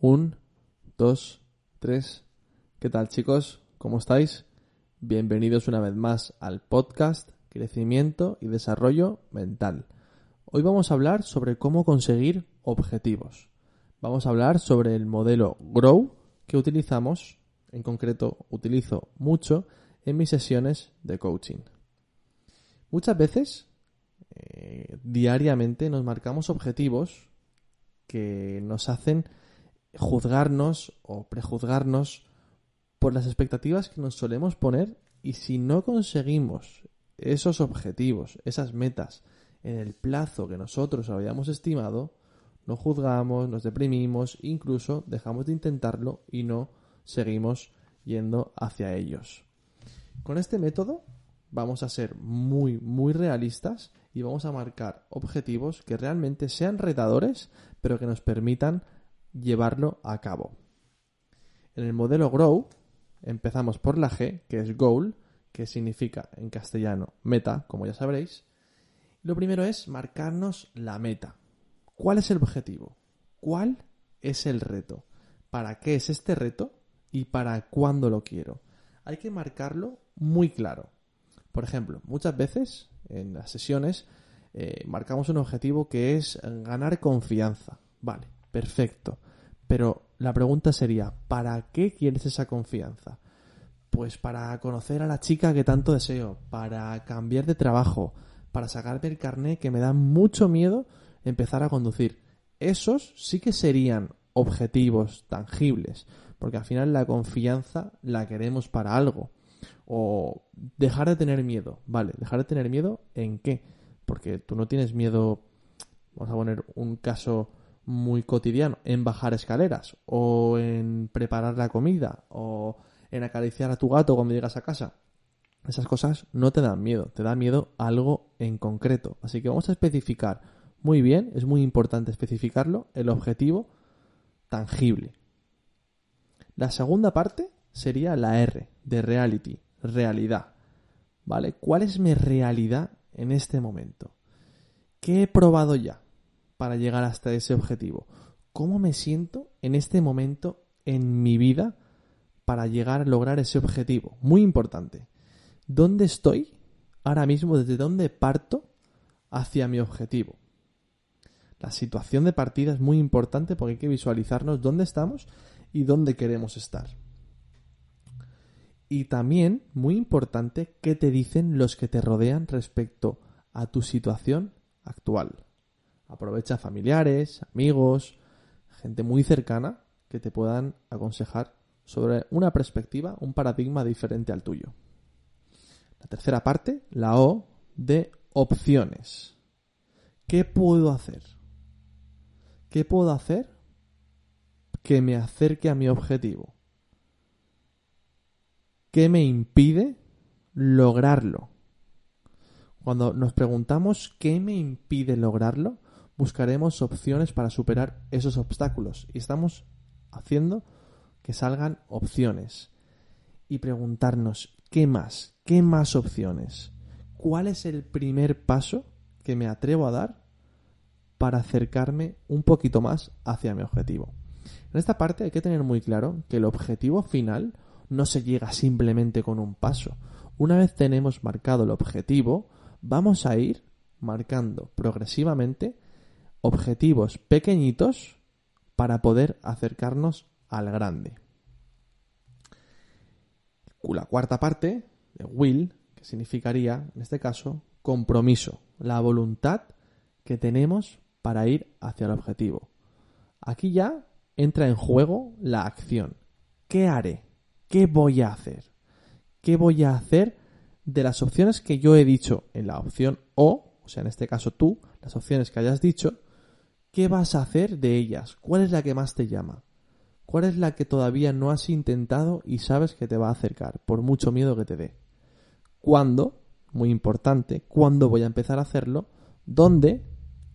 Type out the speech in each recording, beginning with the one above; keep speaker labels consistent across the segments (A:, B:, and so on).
A: Un, dos, tres. ¿Qué tal chicos? ¿Cómo estáis? Bienvenidos una vez más al podcast Crecimiento y Desarrollo Mental. Hoy vamos a hablar sobre cómo conseguir objetivos. Vamos a hablar sobre el modelo Grow que utilizamos, en concreto utilizo mucho en mis sesiones de coaching. Muchas veces, eh, diariamente, nos marcamos objetivos que nos hacen juzgarnos o prejuzgarnos por las expectativas que nos solemos poner y si no conseguimos esos objetivos, esas metas en el plazo que nosotros habíamos estimado, no juzgamos, nos deprimimos, incluso dejamos de intentarlo y no seguimos yendo hacia ellos. Con este método vamos a ser muy, muy realistas y vamos a marcar objetivos que realmente sean retadores, pero que nos permitan llevarlo a cabo. En el modelo Grow empezamos por la G, que es Goal, que significa en castellano meta, como ya sabréis. Lo primero es marcarnos la meta. ¿Cuál es el objetivo? ¿Cuál es el reto? ¿Para qué es este reto? ¿Y para cuándo lo quiero? Hay que marcarlo muy claro. Por ejemplo, muchas veces en las sesiones eh, marcamos un objetivo que es ganar confianza. Vale, perfecto. Pero la pregunta sería, ¿para qué quieres esa confianza? Pues para conocer a la chica que tanto deseo, para cambiar de trabajo, para sacarme el carné que me da mucho miedo empezar a conducir. Esos sí que serían objetivos tangibles, porque al final la confianza la queremos para algo. O dejar de tener miedo, vale, dejar de tener miedo en qué? Porque tú no tienes miedo, vamos a poner un caso muy cotidiano, en bajar escaleras, o en preparar la comida, o en acariciar a tu gato cuando llegas a casa. Esas cosas no te dan miedo, te da miedo algo en concreto. Así que vamos a especificar muy bien, es muy importante especificarlo, el objetivo tangible. La segunda parte sería la R, de reality, realidad. ¿Vale? ¿Cuál es mi realidad en este momento? ¿Qué he probado ya para llegar hasta ese objetivo? ¿Cómo me siento en este momento en mi vida para llegar a lograr ese objetivo? Muy importante. ¿Dónde estoy ahora mismo? ¿Desde dónde parto hacia mi objetivo? La situación de partida es muy importante porque hay que visualizarnos dónde estamos y dónde queremos estar. Y también, muy importante, qué te dicen los que te rodean respecto a tu situación actual. Aprovecha familiares, amigos, gente muy cercana que te puedan aconsejar sobre una perspectiva, un paradigma diferente al tuyo. La tercera parte, la O, de opciones. ¿Qué puedo hacer? ¿Qué puedo hacer que me acerque a mi objetivo? ¿Qué me impide lograrlo? Cuando nos preguntamos qué me impide lograrlo, buscaremos opciones para superar esos obstáculos y estamos haciendo que salgan opciones y preguntarnos qué más, qué más opciones, cuál es el primer paso que me atrevo a dar para acercarme un poquito más hacia mi objetivo. En esta parte hay que tener muy claro que el objetivo final no se llega simplemente con un paso. Una vez tenemos marcado el objetivo, vamos a ir marcando progresivamente objetivos pequeñitos para poder acercarnos al grande. La cuarta parte de will, que significaría, en este caso, compromiso, la voluntad que tenemos para ir hacia el objetivo. Aquí ya entra en juego la acción. ¿Qué haré? ¿Qué voy a hacer? ¿Qué voy a hacer de las opciones que yo he dicho en la opción O, o sea, en este caso tú, las opciones que hayas dicho, ¿qué vas a hacer de ellas? ¿Cuál es la que más te llama? ¿Cuál es la que todavía no has intentado y sabes que te va a acercar, por mucho miedo que te dé? ¿Cuándo? Muy importante, ¿cuándo voy a empezar a hacerlo? ¿Dónde?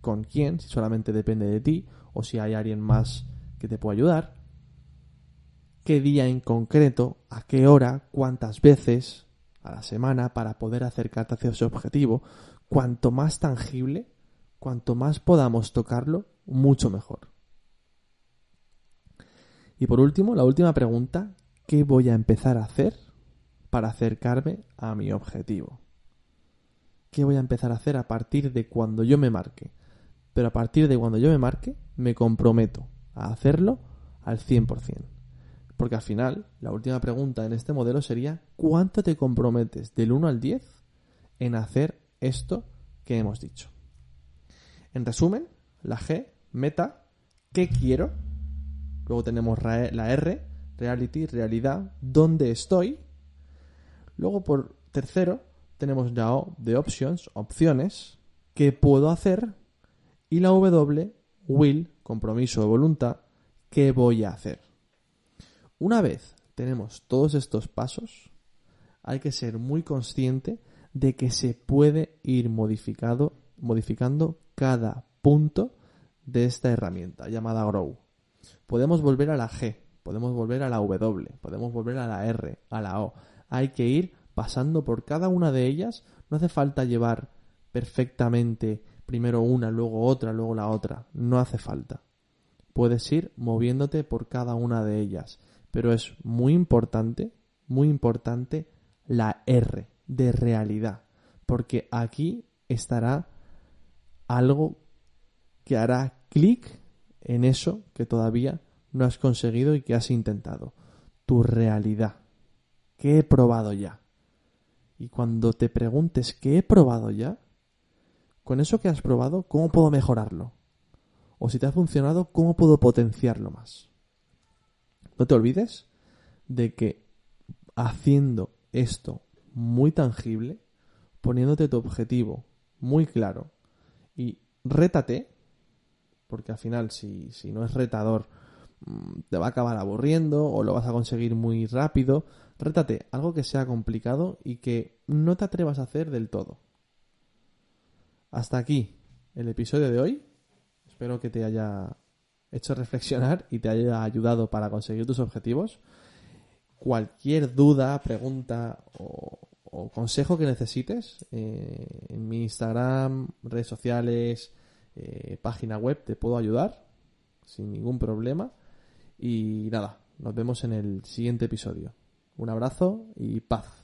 A: ¿Con quién? Si solamente depende de ti o si hay alguien más que te pueda ayudar qué día en concreto, a qué hora, cuántas veces a la semana para poder acercarte hacia ese objetivo. Cuanto más tangible, cuanto más podamos tocarlo, mucho mejor. Y por último, la última pregunta, ¿qué voy a empezar a hacer para acercarme a mi objetivo? ¿Qué voy a empezar a hacer a partir de cuando yo me marque? Pero a partir de cuando yo me marque, me comprometo a hacerlo al 100%. Porque al final, la última pregunta en este modelo sería, ¿cuánto te comprometes del 1 al 10 en hacer esto que hemos dicho? En resumen, la G, meta, ¿qué quiero? Luego tenemos la R, reality, realidad, ¿dónde estoy? Luego por tercero tenemos la O de options, opciones, ¿qué puedo hacer? Y la W, will, compromiso o voluntad, ¿qué voy a hacer? Una vez tenemos todos estos pasos, hay que ser muy consciente de que se puede ir modificado, modificando cada punto de esta herramienta llamada Grow. Podemos volver a la G, podemos volver a la W, podemos volver a la R, a la O. Hay que ir pasando por cada una de ellas. No hace falta llevar perfectamente primero una, luego otra, luego la otra. No hace falta. Puedes ir moviéndote por cada una de ellas. Pero es muy importante, muy importante la R de realidad. Porque aquí estará algo que hará clic en eso que todavía no has conseguido y que has intentado. Tu realidad. ¿Qué he probado ya? Y cuando te preguntes qué he probado ya, con eso que has probado, ¿cómo puedo mejorarlo? O si te ha funcionado, ¿cómo puedo potenciarlo más? No te olvides de que haciendo esto muy tangible, poniéndote tu objetivo muy claro y rétate, porque al final si, si no es retador mm, te va a acabar aburriendo o lo vas a conseguir muy rápido, rétate algo que sea complicado y que no te atrevas a hacer del todo. Hasta aquí el episodio de hoy. Espero que te haya hecho reflexionar y te haya ayudado para conseguir tus objetivos. Cualquier duda, pregunta o, consejo que necesites eh, en mi Instagram, redes sociales, eh, página web, te puedo ayudar sin ningún problema. Y nada, nos vemos en el siguiente episodio. Un abrazo y paz.